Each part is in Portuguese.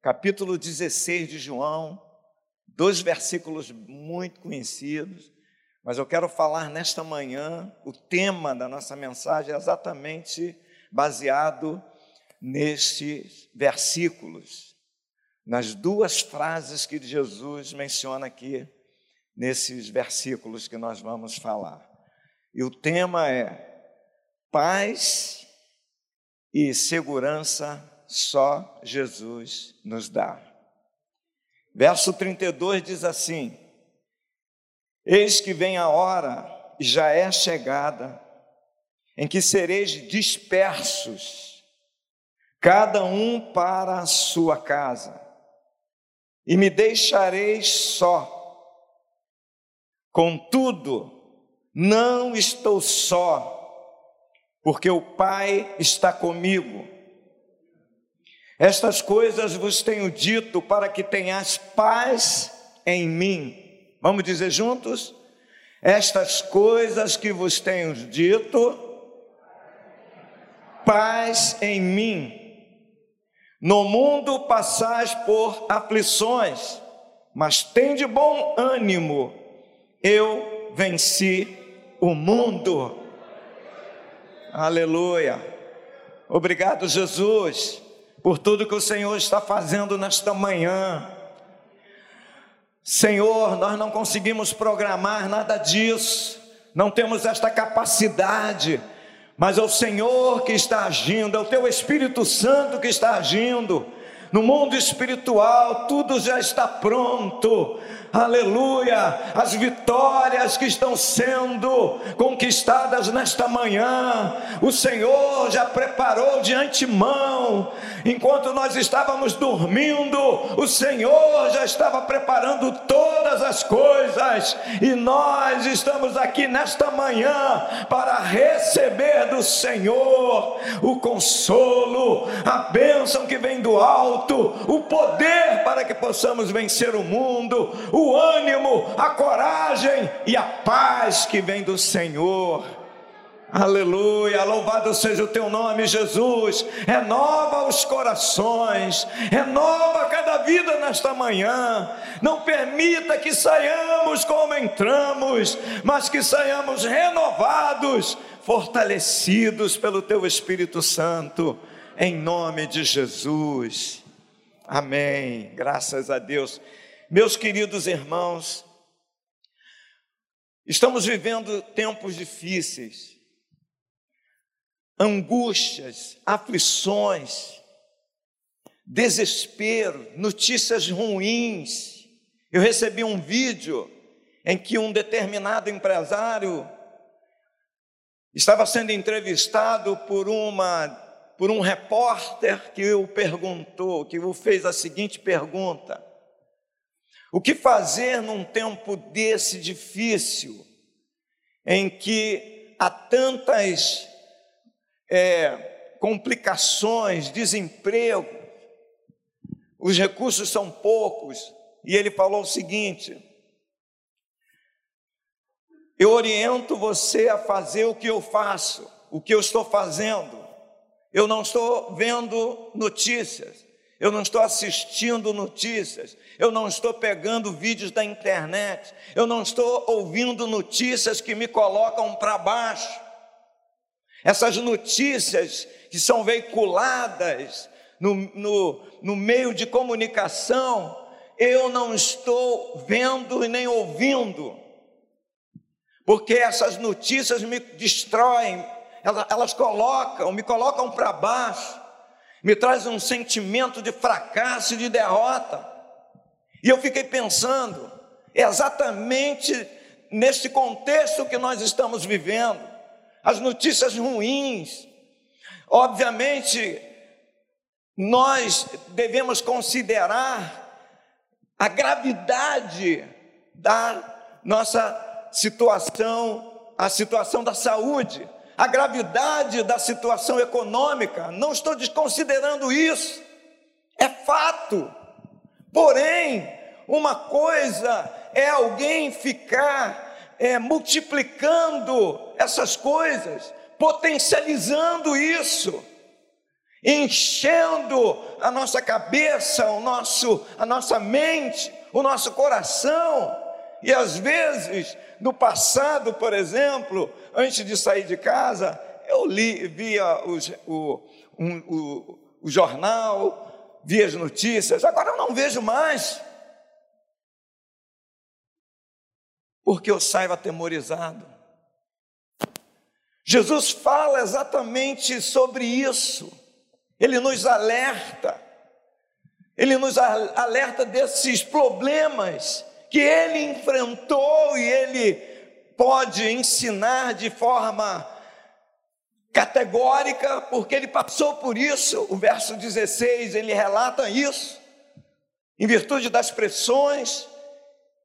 capítulo 16 de João, dois versículos muito conhecidos, mas eu quero falar nesta manhã, o tema da nossa mensagem é exatamente baseado nestes versículos, nas duas frases que Jesus menciona aqui nesses versículos que nós vamos falar. E o tema é paz e segurança só Jesus nos dá. Verso 32 diz assim: Eis que vem a hora, e já é chegada, em que sereis dispersos, cada um para a sua casa, e me deixareis só. Contudo, não estou só, porque o Pai está comigo. Estas coisas vos tenho dito para que tenhas paz em mim. Vamos dizer juntos? Estas coisas que vos tenho dito, paz em mim. No mundo passais por aflições, mas tem de bom ânimo, eu venci o mundo. Aleluia. Obrigado, Jesus, por tudo que o Senhor está fazendo nesta manhã. Senhor, nós não conseguimos programar nada disso, não temos esta capacidade, mas é o Senhor que está agindo, é o Teu Espírito Santo que está agindo. No mundo espiritual, tudo já está pronto. Aleluia, as vitórias que estão sendo conquistadas nesta manhã, o Senhor já preparou de antemão, enquanto nós estávamos dormindo, o Senhor já estava preparando todas as coisas, e nós estamos aqui nesta manhã para receber do Senhor o consolo, a bênção que vem do alto, o poder para que possamos vencer o mundo, o ânimo, a coragem e a paz que vem do Senhor. Aleluia, louvado seja o teu nome, Jesus. Renova os corações, renova cada vida nesta manhã. Não permita que saiamos como entramos, mas que saiamos renovados, fortalecidos pelo teu Espírito Santo, em nome de Jesus. Amém. Graças a Deus. Meus queridos irmãos, estamos vivendo tempos difíceis, angústias, aflições, desespero, notícias ruins. Eu recebi um vídeo em que um determinado empresário estava sendo entrevistado por uma por um repórter que o perguntou, que o fez a seguinte pergunta: o que fazer num tempo desse difícil, em que há tantas é, complicações, desemprego, os recursos são poucos, e ele falou o seguinte: eu oriento você a fazer o que eu faço, o que eu estou fazendo. Eu não estou vendo notícias, eu não estou assistindo notícias, eu não estou pegando vídeos da internet, eu não estou ouvindo notícias que me colocam para baixo. Essas notícias que são veiculadas no, no, no meio de comunicação, eu não estou vendo e nem ouvindo, porque essas notícias me destroem, elas, elas colocam, me colocam para baixo me traz um sentimento de fracasso e de derrota. E eu fiquei pensando, é exatamente nesse contexto que nós estamos vivendo, as notícias ruins. Obviamente, nós devemos considerar a gravidade da nossa situação, a situação da saúde a gravidade da situação econômica, não estou desconsiderando isso, é fato. Porém, uma coisa é alguém ficar é, multiplicando essas coisas, potencializando isso. enchendo a nossa cabeça, o nosso, a nossa mente, o nosso coração. E às vezes, no passado, por exemplo, antes de sair de casa, eu li, via os, o, um, o, o jornal, via as notícias, agora eu não vejo mais. Porque eu saio atemorizado. Jesus fala exatamente sobre isso. Ele nos alerta. Ele nos alerta desses problemas que ele enfrentou e ele pode ensinar de forma categórica, porque ele passou por isso. O verso 16 ele relata isso. Em virtude das pressões,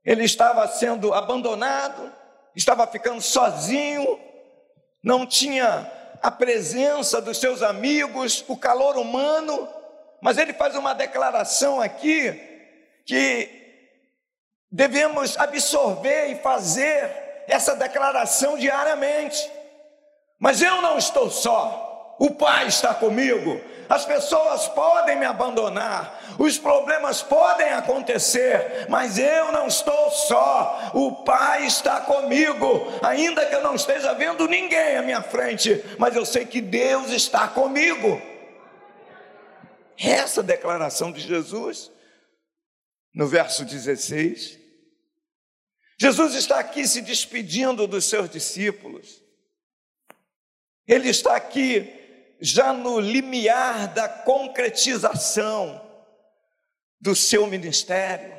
ele estava sendo abandonado, estava ficando sozinho, não tinha a presença dos seus amigos, o calor humano, mas ele faz uma declaração aqui que devemos absorver e fazer essa declaração diariamente. Mas eu não estou só, o Pai está comigo. As pessoas podem me abandonar, os problemas podem acontecer, mas eu não estou só, o Pai está comigo, ainda que eu não esteja vendo ninguém à minha frente, mas eu sei que Deus está comigo. Essa declaração de Jesus, no verso 16, Jesus está aqui se despedindo dos seus discípulos. Ele está aqui já no limiar da concretização do seu ministério.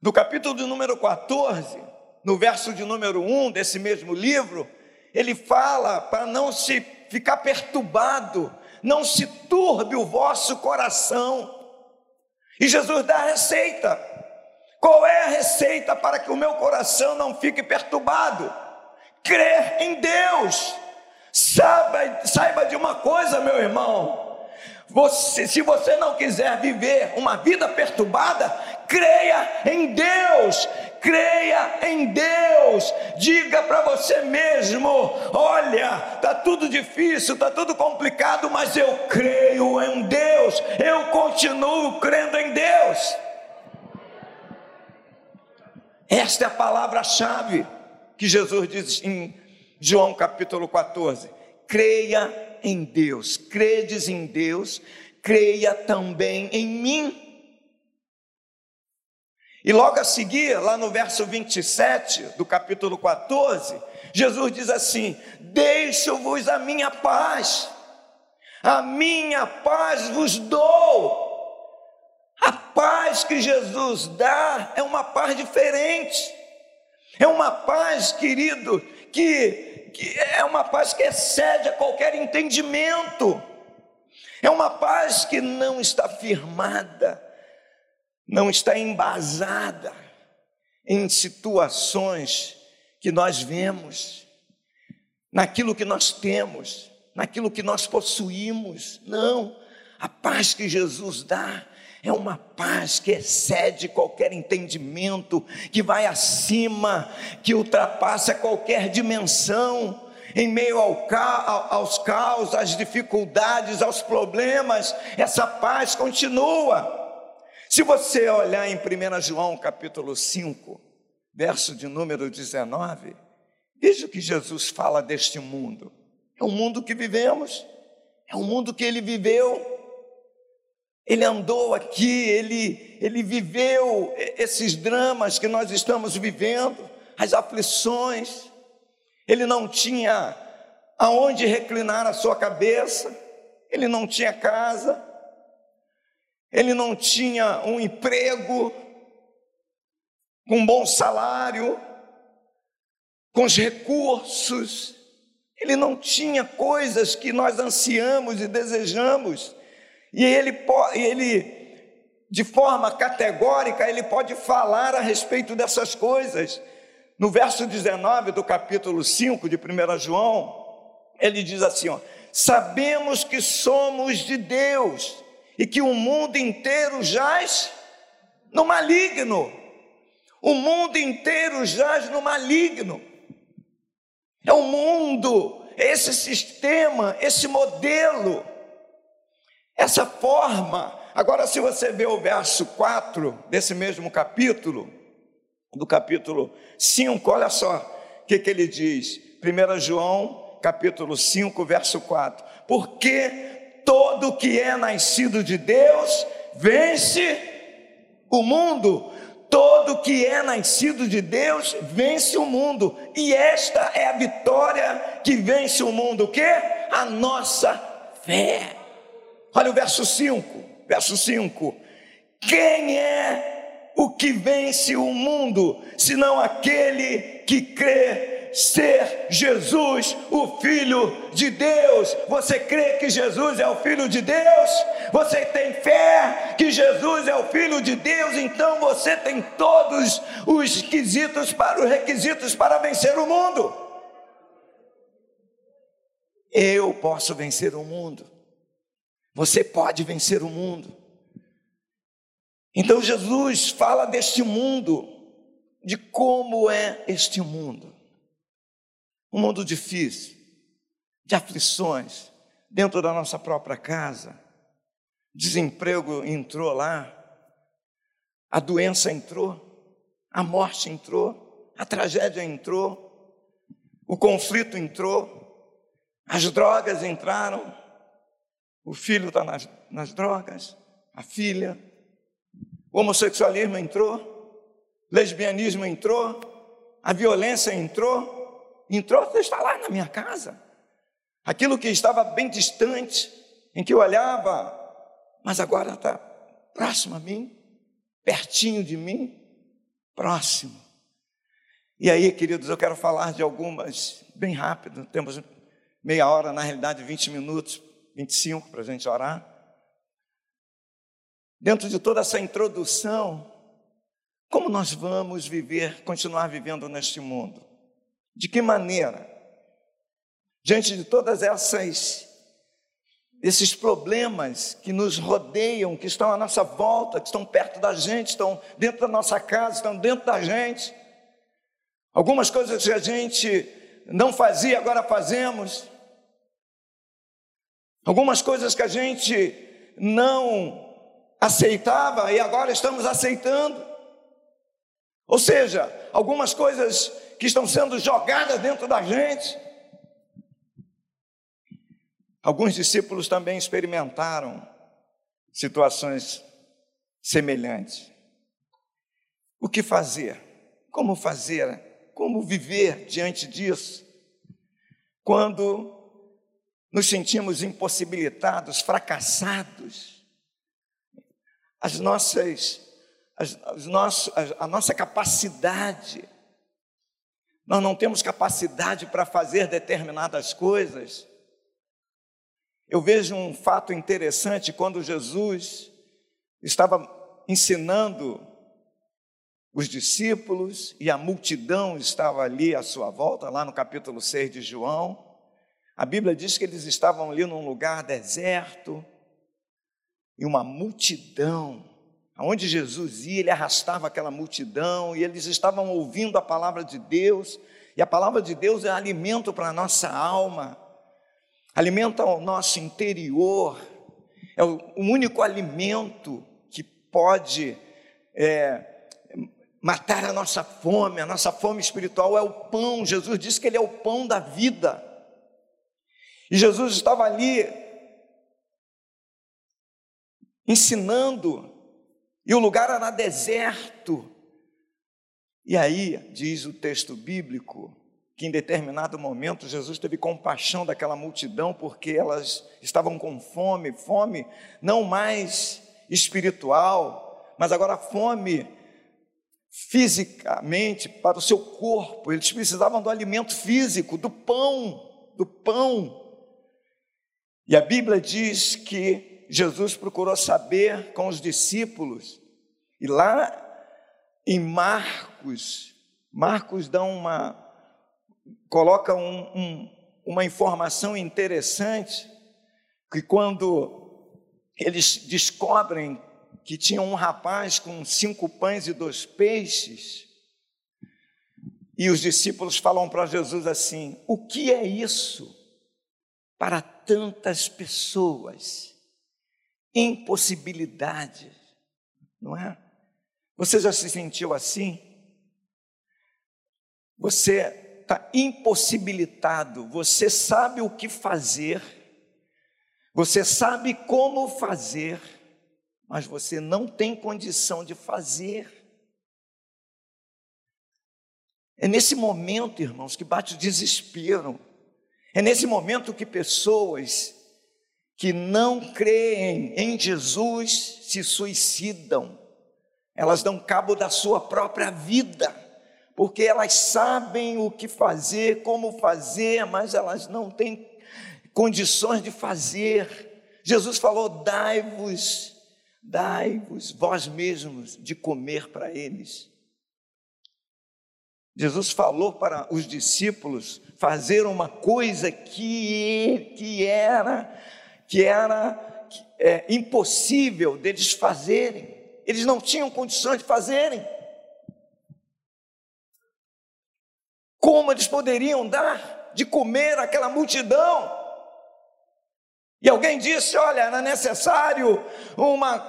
No capítulo de número 14, no verso de número 1 desse mesmo livro, ele fala para não se ficar perturbado, não se turbe o vosso coração. E Jesus dá a receita. Qual é a receita para que o meu coração não fique perturbado? crer em Deus. Saiba, saiba de uma coisa, meu irmão. Você, se você não quiser viver uma vida perturbada, creia em Deus, creia em Deus, diga para você mesmo: olha, está tudo difícil, está tudo complicado, mas eu creio em Deus, eu continuo crendo em Deus. Esta é a palavra-chave que Jesus diz em João capítulo 14: creia em Deus, credes em Deus, creia também em mim. E logo a seguir, lá no verso 27 do capítulo 14, Jesus diz assim: Deixo-vos a minha paz, a minha paz vos dou. Paz que Jesus dá é uma paz diferente. É uma paz, querido, que, que é uma paz que excede a qualquer entendimento. É uma paz que não está firmada, não está embasada em situações que nós vemos, naquilo que nós temos, naquilo que nós possuímos. Não, a paz que Jesus dá é uma paz que excede qualquer entendimento, que vai acima, que ultrapassa qualquer dimensão. Em meio ao ca aos caos, às dificuldades, aos problemas, essa paz continua. Se você olhar em 1 João capítulo 5, verso de número 19, veja o que Jesus fala deste mundo. É o mundo que vivemos, é o mundo que ele viveu, ele andou aqui, ele, ele viveu esses dramas que nós estamos vivendo, as aflições. Ele não tinha aonde reclinar a sua cabeça, ele não tinha casa, ele não tinha um emprego com um bom salário, com os recursos, ele não tinha coisas que nós ansiamos e desejamos. E ele, ele, de forma categórica, ele pode falar a respeito dessas coisas. No verso 19 do capítulo 5 de 1 João, ele diz assim: ó, Sabemos que somos de Deus e que o mundo inteiro jaz no maligno. O mundo inteiro jaz no maligno. É o mundo, esse sistema, esse modelo essa forma. Agora, se você vê o verso 4 desse mesmo capítulo, do capítulo 5, olha só o que, que ele diz. 1 João, capítulo 5, verso 4. Porque todo que é nascido de Deus vence o mundo. Todo que é nascido de Deus vence o mundo, e esta é a vitória que vence o mundo, o que? A nossa fé. Olha o verso 5, verso 5. Quem é o que vence o mundo, senão aquele que crê ser Jesus o Filho de Deus. Você crê que Jesus é o Filho de Deus? Você tem fé que Jesus é o Filho de Deus? Então você tem todos os quesitos para os requisitos para vencer o mundo. Eu posso vencer o mundo. Você pode vencer o mundo. Então Jesus fala deste mundo, de como é este mundo. Um mundo difícil, de aflições, dentro da nossa própria casa. Desemprego entrou lá, a doença entrou, a morte entrou, a tragédia entrou, o conflito entrou, as drogas entraram, o filho está nas, nas drogas, a filha, o homossexualismo entrou, lesbianismo entrou, a violência entrou, entrou, você está lá na minha casa. Aquilo que estava bem distante, em que eu olhava, mas agora está próximo a mim, pertinho de mim, próximo. E aí, queridos, eu quero falar de algumas, bem rápido, temos meia hora, na realidade 20 minutos, 25 para a gente orar. Dentro de toda essa introdução, como nós vamos viver, continuar vivendo neste mundo? De que maneira? Diante de todas essas esses problemas que nos rodeiam, que estão à nossa volta, que estão perto da gente, estão dentro da nossa casa, estão dentro da gente. Algumas coisas que a gente não fazia, agora fazemos. Algumas coisas que a gente não aceitava e agora estamos aceitando. Ou seja, algumas coisas que estão sendo jogadas dentro da gente. Alguns discípulos também experimentaram situações semelhantes. O que fazer? Como fazer? Como viver diante disso? Quando nos sentimos impossibilitados, fracassados, as nossas, as, as nossos, a nossa capacidade nós não temos capacidade para fazer determinadas coisas. Eu vejo um fato interessante quando Jesus estava ensinando os discípulos e a multidão estava ali à sua volta, lá no capítulo 6 de João. A Bíblia diz que eles estavam ali num lugar deserto e uma multidão Aonde Jesus ia, ele arrastava aquela multidão e eles estavam ouvindo a palavra de Deus, e a palavra de Deus é alimento para a nossa alma, alimenta o nosso interior, é o único alimento que pode é, matar a nossa fome, a nossa fome espiritual é o pão. Jesus disse que Ele é o pão da vida. E Jesus estava ali ensinando e o lugar era deserto. E aí, diz o texto bíblico, que em determinado momento Jesus teve compaixão daquela multidão, porque elas estavam com fome, fome não mais espiritual, mas agora fome fisicamente para o seu corpo. Eles precisavam do alimento físico, do pão, do pão. E a Bíblia diz que Jesus procurou saber com os discípulos, e lá em Marcos, Marcos dá uma, coloca um, um, uma informação interessante, que quando eles descobrem que tinha um rapaz com cinco pães e dois peixes, e os discípulos falam para Jesus assim: o que é isso para tantas pessoas? impossibilidades, não é? Você já se sentiu assim? Você está impossibilitado, você sabe o que fazer, você sabe como fazer, mas você não tem condição de fazer. É nesse momento, irmãos, que bate o desespero. É nesse momento que pessoas que não creem em Jesus se suicidam. Elas dão cabo da sua própria vida, porque elas sabem o que fazer, como fazer, mas elas não têm condições de fazer. Jesus falou: dai-vos, dai-vos vós mesmos de comer para eles. Jesus falou para os discípulos fazer uma coisa que, que era, que era é, impossível deles fazerem. Eles não tinham condições de fazerem. Como eles poderiam dar de comer aquela multidão? E alguém disse: olha, era necessário uma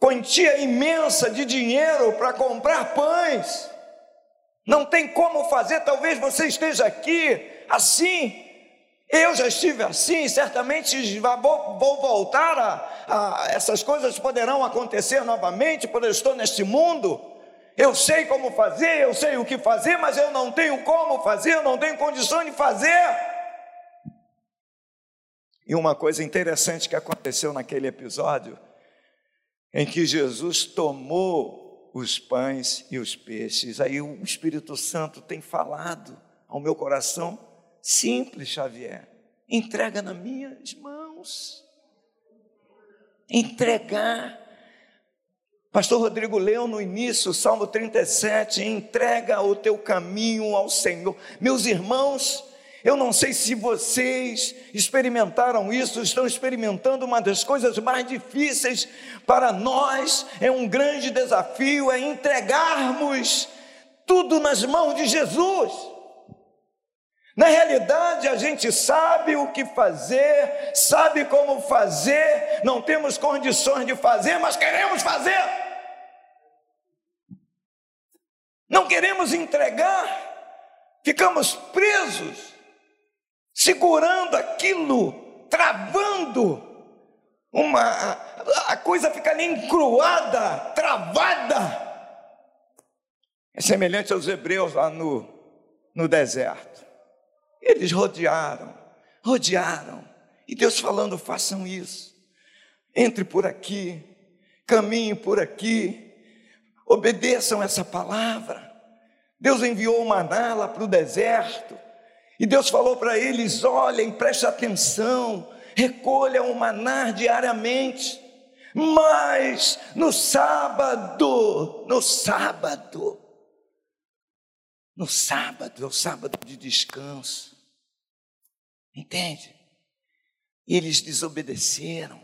quantia imensa de dinheiro para comprar pães. Não tem como fazer, talvez você esteja aqui assim. Eu já estive assim, certamente vou, vou voltar a, a, essas coisas poderão acontecer novamente, porque eu estou neste mundo. Eu sei como fazer, eu sei o que fazer, mas eu não tenho como fazer, eu não tenho condições de fazer. E uma coisa interessante que aconteceu naquele episódio, em que Jesus tomou os pães e os peixes. Aí o Espírito Santo tem falado ao meu coração, simples, Xavier, entrega nas minhas mãos. Entregar. Pastor Rodrigo leu no início, Salmo 37, entrega o teu caminho ao Senhor. Meus irmãos, eu não sei se vocês experimentaram isso, estão experimentando uma das coisas mais difíceis para nós, é um grande desafio, é entregarmos tudo nas mãos de Jesus. Na realidade, a gente sabe o que fazer, sabe como fazer, não temos condições de fazer, mas queremos fazer. Não queremos entregar, ficamos presos segurando aquilo, travando, uma, a coisa fica ali encruada, travada. É semelhante aos hebreus lá no, no deserto. Eles rodearam, rodearam, e Deus falando: façam isso, entre por aqui, caminhe por aqui, obedeçam essa palavra. Deus enviou o maná lá para o deserto, e Deus falou para eles: olhem, preste atenção, recolham o maná diariamente, mas no sábado, no sábado, no sábado, é o sábado de descanso, entende? E eles desobedeceram,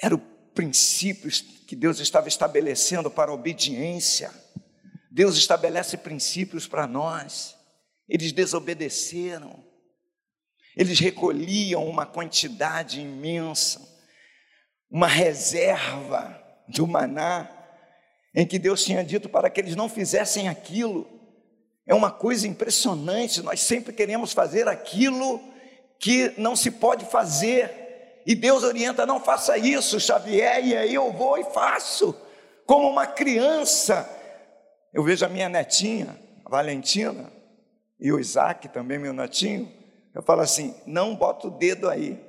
era o princípio que Deus estava estabelecendo para a obediência. Deus estabelece princípios para nós. Eles desobedeceram. Eles recolhiam uma quantidade imensa, uma reserva do maná, em que Deus tinha dito para que eles não fizessem aquilo. É uma coisa impressionante, nós sempre queremos fazer aquilo que não se pode fazer. E Deus orienta: não faça isso, Xavier, e aí eu vou e faço, como uma criança. Eu vejo a minha netinha, a Valentina, e o Isaac também, meu netinho, eu falo assim: não bota o dedo aí.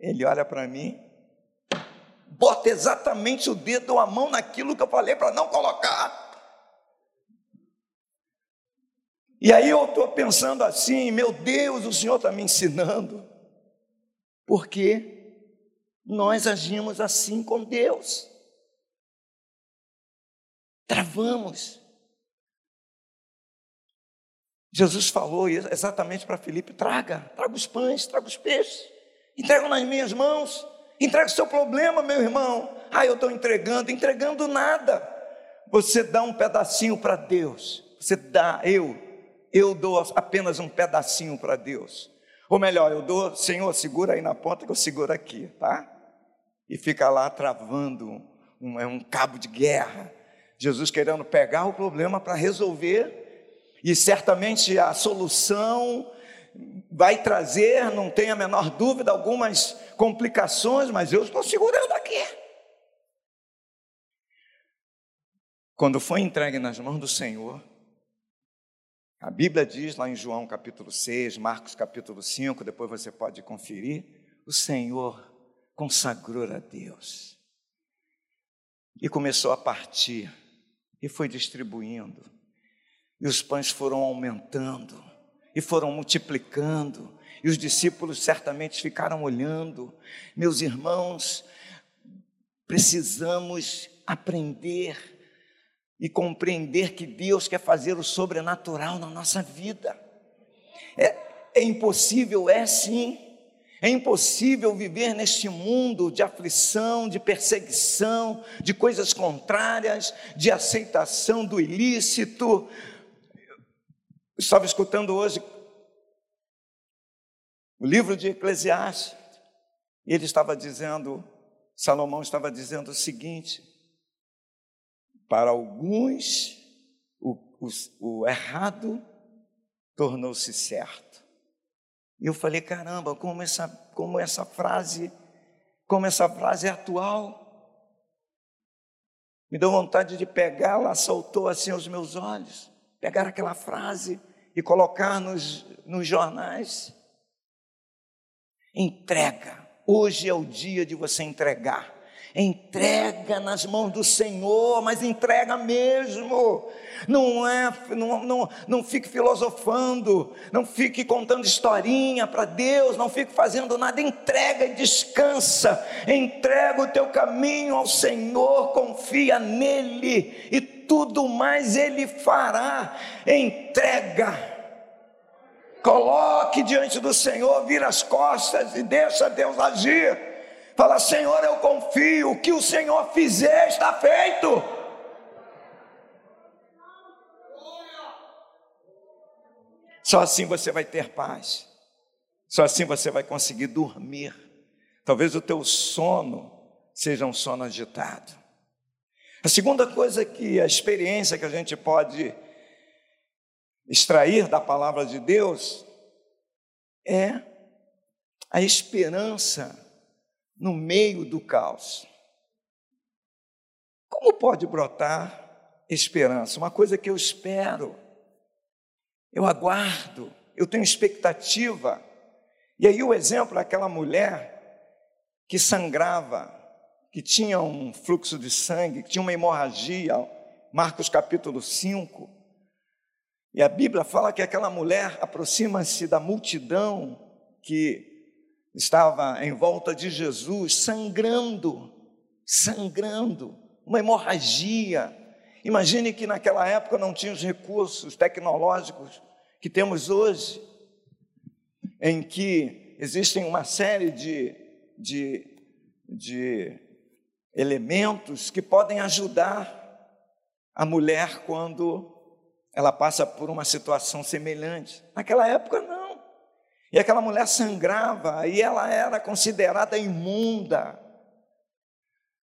Ele olha para mim, bota exatamente o dedo ou a mão naquilo que eu falei para não colocar. E aí eu estou pensando assim: meu Deus, o Senhor está me ensinando, porque nós agimos assim com Deus, travamos. Jesus falou exatamente para Filipe: traga, traga os pães, traga os peixes, entrega nas minhas mãos, entrega o seu problema, meu irmão. Ah, eu estou entregando, entregando nada. Você dá um pedacinho para Deus, você dá, eu, eu dou apenas um pedacinho para Deus. Ou melhor, eu dou, Senhor, segura aí na ponta que eu seguro aqui, tá? e fica lá travando um, é um cabo de guerra. Jesus querendo pegar o problema para resolver, e certamente a solução vai trazer, não tenha a menor dúvida, algumas complicações, mas eu estou segurando aqui. Quando foi entregue nas mãos do Senhor, a Bíblia diz lá em João capítulo 6, Marcos capítulo 5, depois você pode conferir, o Senhor consagrou a Deus e começou a partir e foi distribuindo. E os pães foram aumentando e foram multiplicando. E os discípulos certamente ficaram olhando. Meus irmãos, precisamos aprender e compreender que Deus quer fazer o sobrenatural na nossa vida. É, é impossível, é sim. É impossível viver neste mundo de aflição, de perseguição, de coisas contrárias, de aceitação do ilícito. Estava escutando hoje o livro de Eclesiastes, e ele estava dizendo, Salomão estava dizendo o seguinte: para alguns, o, o, o errado tornou-se certo. E eu falei, caramba, como essa, como essa frase, como essa frase é atual. Me deu vontade de pegá-la, saltou assim aos meus olhos, pegar aquela frase e colocar nos, nos jornais. Entrega. Hoje é o dia de você entregar. Entrega nas mãos do Senhor, mas entrega mesmo. Não é, não, não, não fique filosofando, não fique contando historinha para Deus, não fique fazendo nada. Entrega e descansa. Entrega o teu caminho ao Senhor, confia nele e tudo mais ele fará. Entrega. Coloque diante do Senhor, vira as costas e deixa Deus agir. Fala, Senhor, eu confio, o que o Senhor fizer está feito. Só assim você vai ter paz. Só assim você vai conseguir dormir. Talvez o teu sono seja um sono agitado. A segunda coisa que a experiência que a gente pode extrair da palavra de Deus é a esperança no meio do caos. Como pode brotar esperança? Uma coisa que eu espero, eu aguardo, eu tenho expectativa. E aí o exemplo daquela mulher que sangrava, que tinha um fluxo de sangue, que tinha uma hemorragia, Marcos capítulo 5. E a Bíblia fala que aquela mulher aproxima-se da multidão que estava em volta de Jesus, sangrando, sangrando, uma hemorragia. Imagine que naquela época não tinha os recursos tecnológicos que temos hoje, em que existem uma série de, de, de elementos que podem ajudar a mulher quando ela passa por uma situação semelhante. Naquela época, não. E aquela mulher sangrava e ela era considerada imunda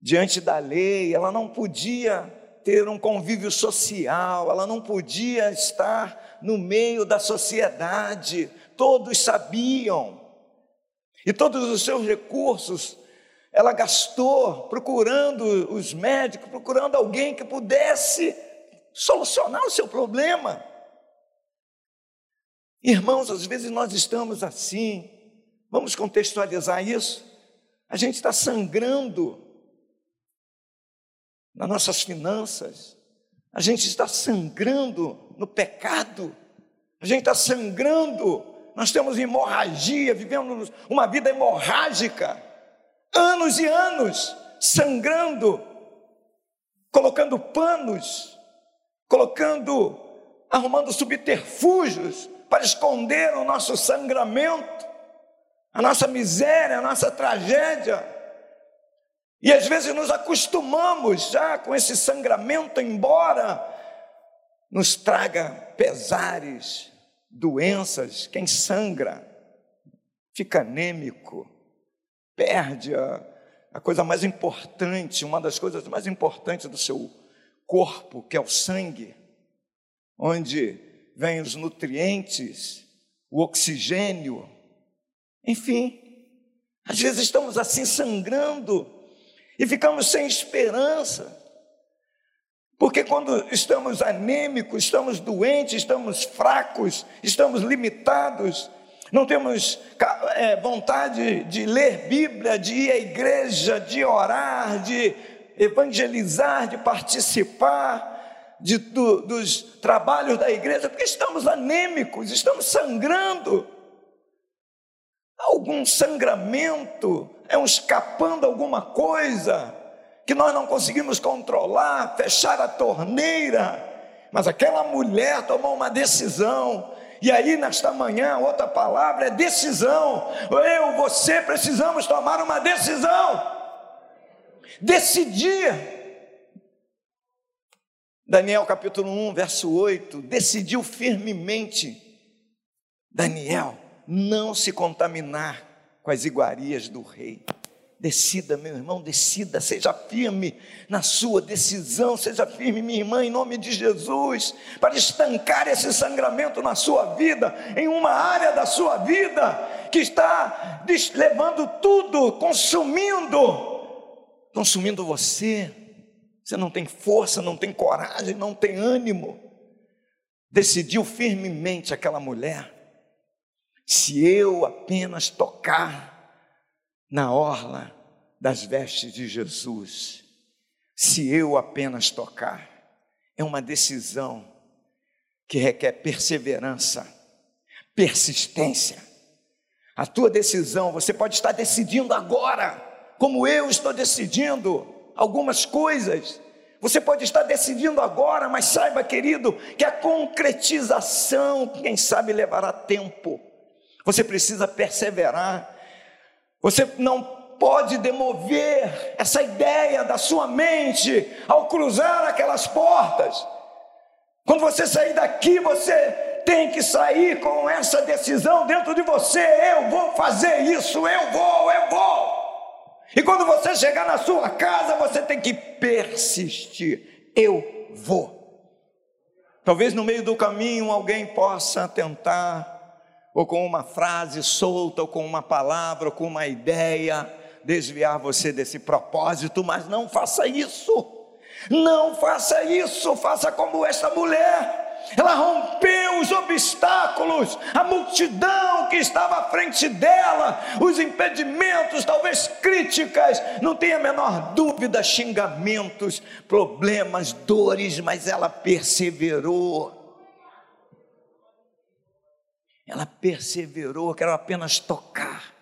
diante da lei, ela não podia ter um convívio social, ela não podia estar no meio da sociedade, todos sabiam, e todos os seus recursos ela gastou procurando os médicos, procurando alguém que pudesse solucionar o seu problema. Irmãos, às vezes nós estamos assim, vamos contextualizar isso. A gente está sangrando nas nossas finanças, a gente está sangrando no pecado, a gente está sangrando, nós temos hemorragia, vivemos uma vida hemorrágica, anos e anos sangrando, colocando panos, colocando, arrumando subterfúgios para esconder o nosso sangramento, a nossa miséria, a nossa tragédia. E às vezes nos acostumamos já com esse sangramento, embora nos traga pesares, doenças. Quem sangra fica anêmico, perde a, a coisa mais importante, uma das coisas mais importantes do seu corpo, que é o sangue, onde vêm os nutrientes, o oxigênio, enfim. Às vezes estamos assim sangrando e ficamos sem esperança. Porque quando estamos anêmicos, estamos doentes, estamos fracos, estamos limitados, não temos é, vontade de ler Bíblia, de ir à igreja, de orar, de evangelizar, de participar de, do, dos trabalhos da igreja, porque estamos anêmicos, estamos sangrando. Algum sangramento, é um escapando alguma coisa que nós não conseguimos controlar, fechar a torneira. Mas aquela mulher tomou uma decisão, e aí, nesta manhã, outra palavra é decisão. Eu, você precisamos tomar uma decisão. Decidir. Daniel capítulo 1, verso 8: decidiu firmemente, Daniel, não se contaminar com as iguarias do rei. Decida, meu irmão, decida, seja firme na sua decisão, seja firme, minha irmã, em nome de Jesus, para estancar esse sangramento na sua vida, em uma área da sua vida que está levando tudo, consumindo, consumindo você. Você não tem força, não tem coragem, não tem ânimo. Decidiu firmemente aquela mulher: se eu apenas tocar na orla das vestes de Jesus, se eu apenas tocar. É uma decisão que requer perseverança, persistência. A tua decisão, você pode estar decidindo agora, como eu estou decidindo algumas coisas. Você pode estar decidindo agora, mas saiba, querido, que a concretização, quem sabe, levará tempo. Você precisa perseverar. Você não pode demover essa ideia da sua mente ao cruzar aquelas portas. Quando você sair daqui, você tem que sair com essa decisão dentro de você: eu vou fazer isso, eu vou, eu vou. E quando você chegar na sua casa, você tem que persistir: eu vou. Talvez no meio do caminho alguém possa tentar ou com uma frase solta, ou com uma palavra, ou com uma ideia, desviar você desse propósito, mas não faça isso. Não faça isso, faça como esta mulher. Ela rompeu os obstáculos, a multidão que estava à frente dela, os impedimentos, talvez críticas, não tenha a menor dúvida, xingamentos, problemas, dores, mas ela perseverou ela perseverou, quero apenas tocar.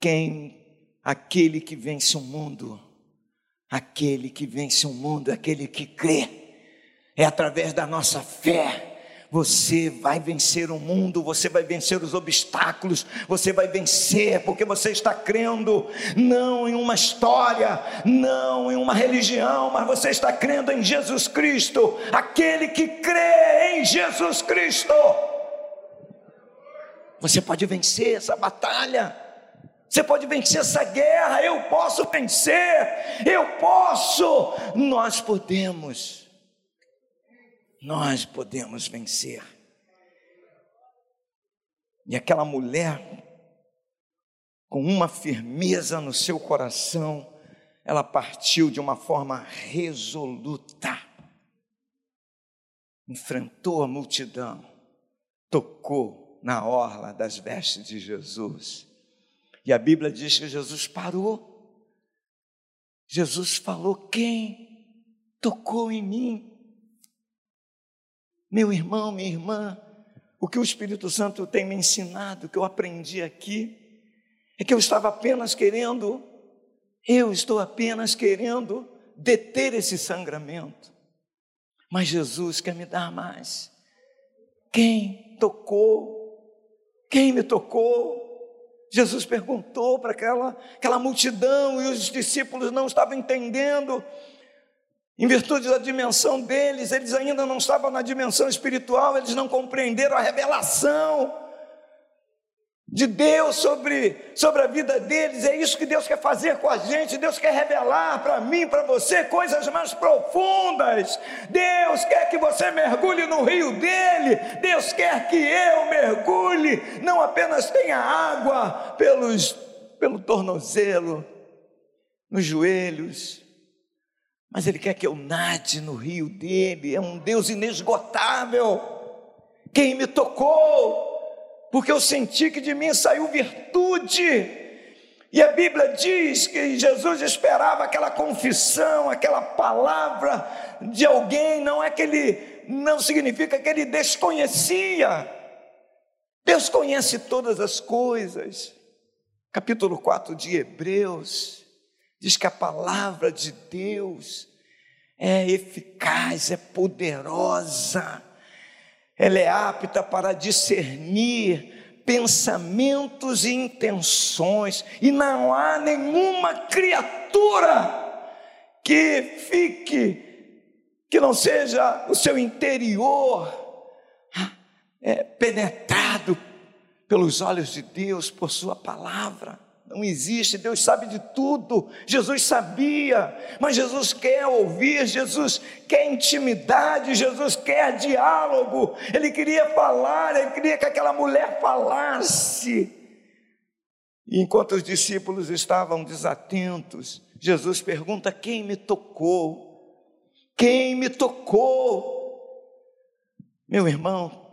Quem? Aquele que vence o mundo, aquele que vence o mundo, aquele que crê, é através da nossa fé. Você vai vencer o mundo, você vai vencer os obstáculos, você vai vencer, porque você está crendo não em uma história, não em uma religião, mas você está crendo em Jesus Cristo, aquele que crê em Jesus Cristo. Você pode vencer essa batalha. Você pode vencer essa guerra, eu posso vencer, eu posso, nós podemos nós podemos vencer. E aquela mulher, com uma firmeza no seu coração, ela partiu de uma forma resoluta, enfrentou a multidão, tocou na orla das vestes de Jesus. E a Bíblia diz que Jesus parou. Jesus falou: Quem tocou em mim? Meu irmão, minha irmã, o que o Espírito Santo tem me ensinado, o que eu aprendi aqui, é que eu estava apenas querendo, eu estou apenas querendo deter esse sangramento. Mas Jesus quer me dar mais. Quem tocou? Quem me tocou? Jesus perguntou para aquela, aquela multidão e os discípulos não estavam entendendo. Em virtude da dimensão deles, eles ainda não estavam na dimensão espiritual, eles não compreenderam a revelação. de Deus sobre, sobre a vida deles. É isso que Deus quer fazer com a gente. Deus quer revelar para mim, para você, coisas mais profundas. Deus quer que você mergulhe no rio dele. Deus quer que eu mergulhe, não apenas tenha água pelos, pelo tornozelo, nos joelhos, mas Ele quer que eu nade no rio dele. É um Deus inesgotável. Quem me tocou porque eu senti que de mim saiu virtude. E a Bíblia diz que Jesus esperava aquela confissão, aquela palavra de alguém, não é que ele não significa que ele desconhecia. Deus conhece todas as coisas. Capítulo 4 de Hebreus diz que a palavra de Deus é eficaz, é poderosa ela é apta para discernir pensamentos e intenções, e não há nenhuma criatura que fique, que não seja o seu interior é, penetrado pelos olhos de Deus, por Sua palavra. Não existe, Deus sabe de tudo. Jesus sabia, mas Jesus quer ouvir, Jesus quer intimidade, Jesus quer diálogo. Ele queria falar, ele queria que aquela mulher falasse. E enquanto os discípulos estavam desatentos, Jesus pergunta: Quem me tocou? Quem me tocou? Meu irmão,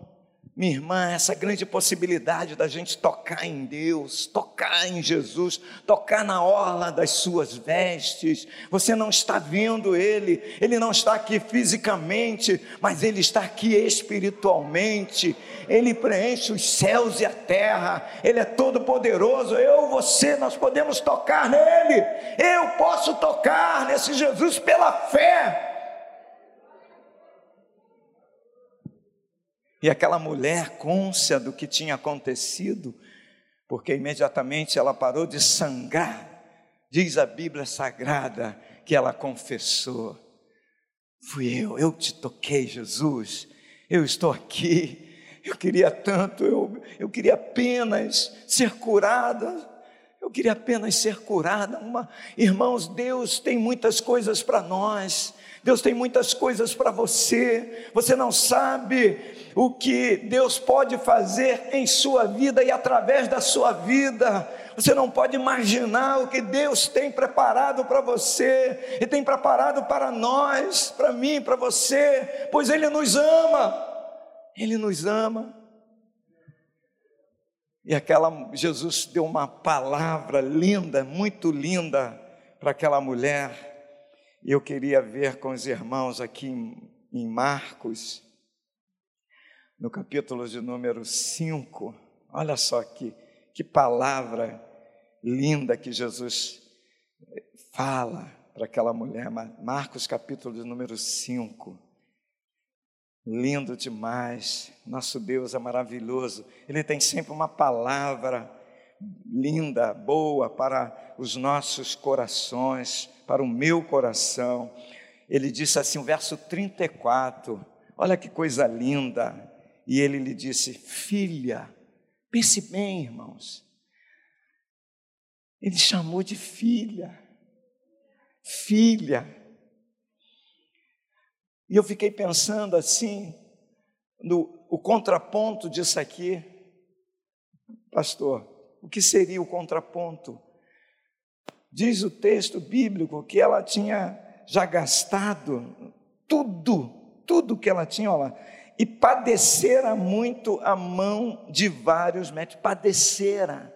minha irmã, essa grande possibilidade da gente tocar em Deus, tocar em Jesus, tocar na orla das suas vestes. Você não está vendo Ele, Ele não está aqui fisicamente, mas Ele está aqui espiritualmente. Ele preenche os céus e a terra, Ele é todo poderoso. Eu, você, nós podemos tocar nele. Eu posso tocar nesse Jesus pela fé. E aquela mulher, côncia do que tinha acontecido, porque imediatamente ela parou de sangrar, diz a Bíblia Sagrada que ela confessou: Fui eu, eu te toquei, Jesus, eu estou aqui, eu queria tanto, eu, eu queria apenas ser curada, eu queria apenas ser curada. Uma, irmãos, Deus tem muitas coisas para nós, Deus tem muitas coisas para você, você não sabe o que Deus pode fazer em sua vida e através da sua vida. Você não pode imaginar o que Deus tem preparado para você e tem preparado para nós, para mim, para você, pois Ele nos ama. Ele nos ama. E aquela Jesus deu uma palavra linda, muito linda para aquela mulher. Eu queria ver com os irmãos aqui em, em Marcos no capítulo de número 5, olha só que, que palavra linda que Jesus eh, fala para aquela mulher, Marcos capítulo de número 5. Lindo demais, nosso Deus é maravilhoso, Ele tem sempre uma palavra linda, boa para os nossos corações, para o meu coração. Ele disse assim, o verso 34, olha que coisa linda. E ele lhe disse: Filha, pense bem, irmãos. Ele chamou de filha, filha. E eu fiquei pensando assim, no o contraponto disso aqui, pastor, o que seria o contraponto? Diz o texto bíblico que ela tinha já gastado tudo, tudo que ela tinha, olha lá, e padecera muito a mão de vários médicos, padecera,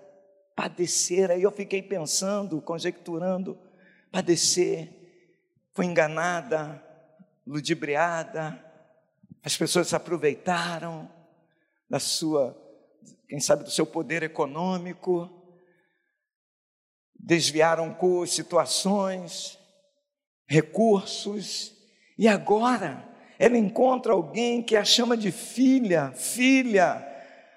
padecera, e eu fiquei pensando, conjecturando, padecer, foi enganada, ludibriada, as pessoas se aproveitaram da sua, quem sabe, do seu poder econômico, desviaram situações, recursos, e agora ela encontra alguém que a chama de filha, filha,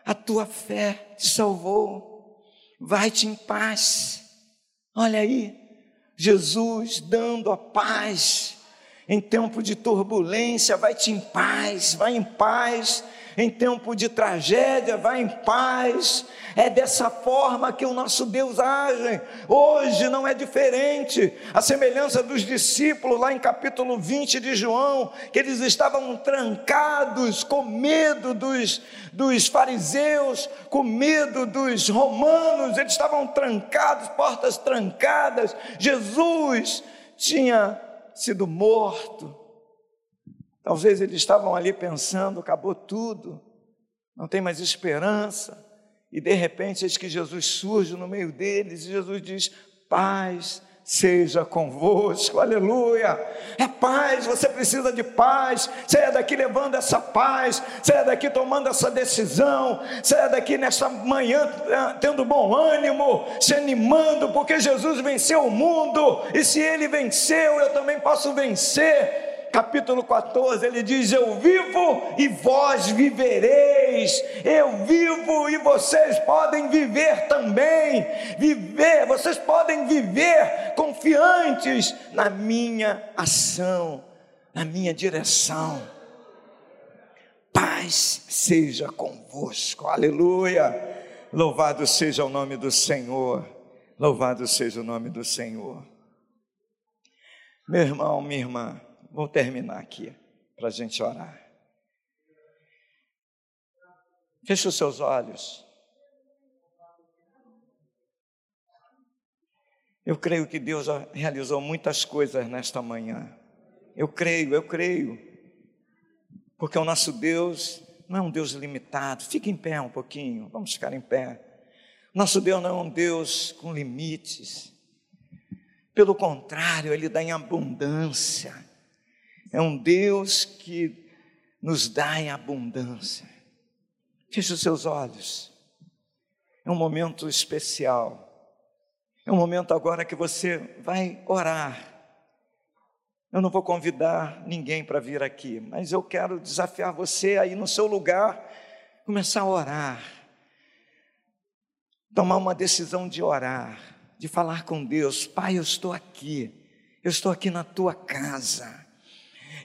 a tua fé te salvou, vai-te em paz. Olha aí, Jesus dando a paz em tempo de turbulência, vai-te em paz, vai em paz, em tempo de tragédia, vá em paz. É dessa forma que o nosso Deus age. Hoje não é diferente. A semelhança dos discípulos, lá em capítulo 20 de João, que eles estavam trancados, com medo dos, dos fariseus, com medo dos romanos, eles estavam trancados, portas trancadas. Jesus tinha sido morto. Talvez eles estavam ali pensando: acabou tudo, não tem mais esperança. E de repente, eis que Jesus surge no meio deles e Jesus diz: Paz seja convosco, aleluia. É paz, você precisa de paz. Saia daqui levando essa paz, saia daqui tomando essa decisão, saia daqui nessa manhã eh, tendo bom ânimo, se animando, porque Jesus venceu o mundo, e se ele venceu, eu também posso vencer capítulo 14, ele diz: Eu vivo e vós vivereis, eu vivo e vocês podem viver também, viver, vocês podem viver confiantes na minha ação, na minha direção. Paz seja convosco, aleluia. Louvado seja o nome do Senhor, louvado seja o nome do Senhor. Meu irmão, minha irmã, vou terminar aqui para a gente orar. Feche os seus olhos. Eu creio que Deus já realizou muitas coisas nesta manhã. Eu creio, eu creio. Porque o nosso Deus não é um Deus limitado. Fique em pé um pouquinho, vamos ficar em pé. Nosso Deus não é um Deus com limites. Pelo contrário, Ele dá em abundância é um Deus que nos dá em abundância. Feche os seus olhos. É um momento especial. É um momento agora que você vai orar. Eu não vou convidar ninguém para vir aqui, mas eu quero desafiar você aí no seu lugar, começar a orar. Tomar uma decisão de orar, de falar com Deus: Pai, eu estou aqui, eu estou aqui na tua casa.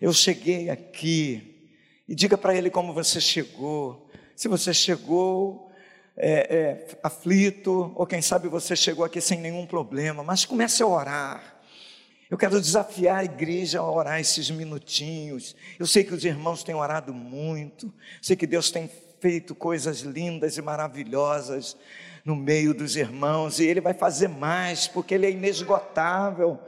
Eu cheguei aqui, e diga para ele como você chegou. Se você chegou é, é, aflito, ou quem sabe você chegou aqui sem nenhum problema, mas comece a orar. Eu quero desafiar a igreja a orar esses minutinhos. Eu sei que os irmãos têm orado muito, sei que Deus tem feito coisas lindas e maravilhosas no meio dos irmãos, e Ele vai fazer mais, porque Ele é inesgotável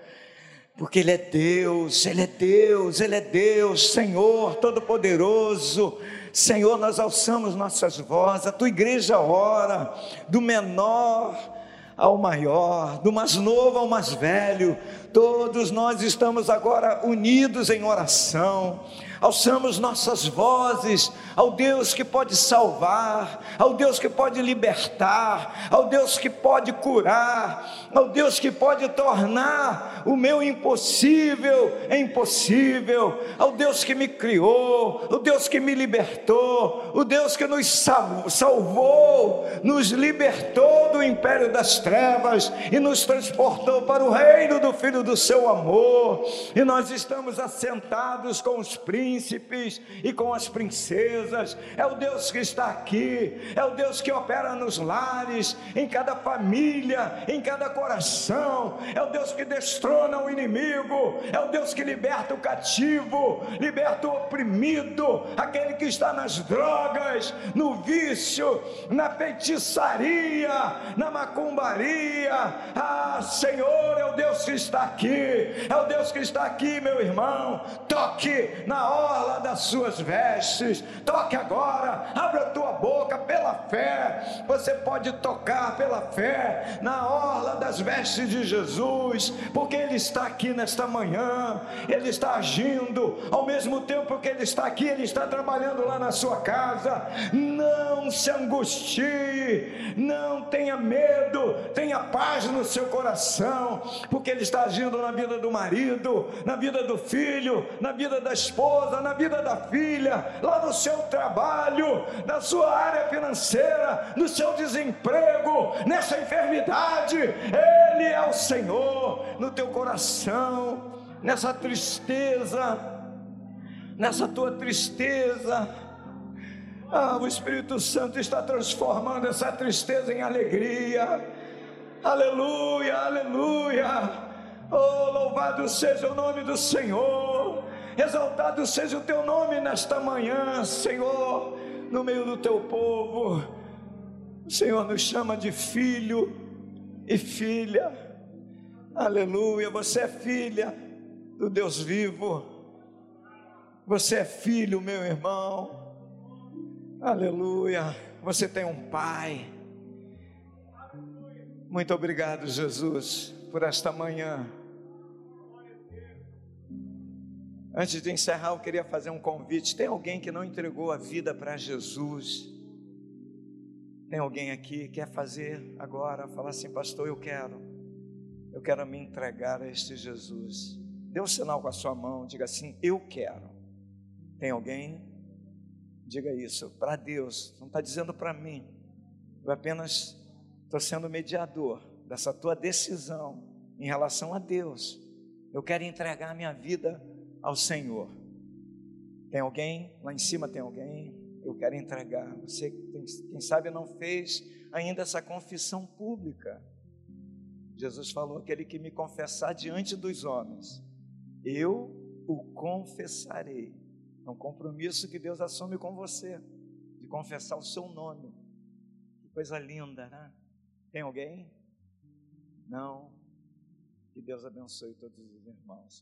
porque Ele é Deus, Ele é Deus, Ele é Deus, Senhor Todo-Poderoso. Senhor, nós alçamos nossas vozes, a tua igreja ora, do menor ao maior, do mais novo ao mais velho, todos nós estamos agora unidos em oração alçamos nossas vozes ao Deus que pode salvar, ao Deus que pode libertar, ao Deus que pode curar, ao Deus que pode tornar o meu impossível em possível, ao Deus que me criou, o Deus que me libertou, o Deus que nos salvou, nos libertou do império das trevas e nos transportou para o reino do Filho do seu amor, e nós estamos assentados com os príncipes príncipes e com as princesas, é o Deus que está aqui, é o Deus que opera nos lares, em cada família, em cada coração, é o Deus que destrona o inimigo, é o Deus que liberta o cativo, liberta o oprimido, aquele que está nas drogas, no vício, na feitiçaria, na macumbaria. Ah, Senhor, é o Deus que está aqui, é o Deus que está aqui, meu irmão. Toque na hora orla das suas vestes. Toque agora, abra a tua boca pela fé. Você pode tocar pela fé na orla das vestes de Jesus, porque Ele está aqui nesta manhã, Ele está agindo, ao mesmo tempo que Ele está aqui, Ele está trabalhando lá na sua casa. Não se angustie, não tenha medo, tenha paz no seu coração, porque Ele está agindo na vida do marido, na vida do filho, na vida da esposa esposa, na vida da filha, lá no seu trabalho, na sua área financeira, no seu desemprego, nessa enfermidade. Ele é o Senhor no teu coração, nessa tristeza, nessa tua tristeza. Ah, o Espírito Santo está transformando essa tristeza em alegria. Aleluia, aleluia. Oh, louvado seja o nome do Senhor. Exaltado seja o teu nome nesta manhã, Senhor, no meio do teu povo. O Senhor nos chama de filho e filha. Aleluia. Você é filha do Deus vivo. Você é filho, meu irmão. Aleluia. Você tem um pai. Muito obrigado, Jesus, por esta manhã. Antes de encerrar, eu queria fazer um convite. Tem alguém que não entregou a vida para Jesus? Tem alguém aqui que quer fazer agora, falar assim, pastor, eu quero, eu quero me entregar a este Jesus. Dê um sinal com a sua mão, diga assim, eu quero. Tem alguém? Diga isso para Deus, não está dizendo para mim. Eu apenas estou sendo mediador dessa tua decisão em relação a Deus. Eu quero entregar a minha vida ao Senhor. Tem alguém? Lá em cima tem alguém? Eu quero entregar. Você, quem sabe, não fez ainda essa confissão pública. Jesus falou: aquele que me confessar diante dos homens, eu o confessarei. É um compromisso que Deus assume com você, de confessar o seu nome. Que coisa linda, né? Tem alguém? Não. Que Deus abençoe todos os irmãos.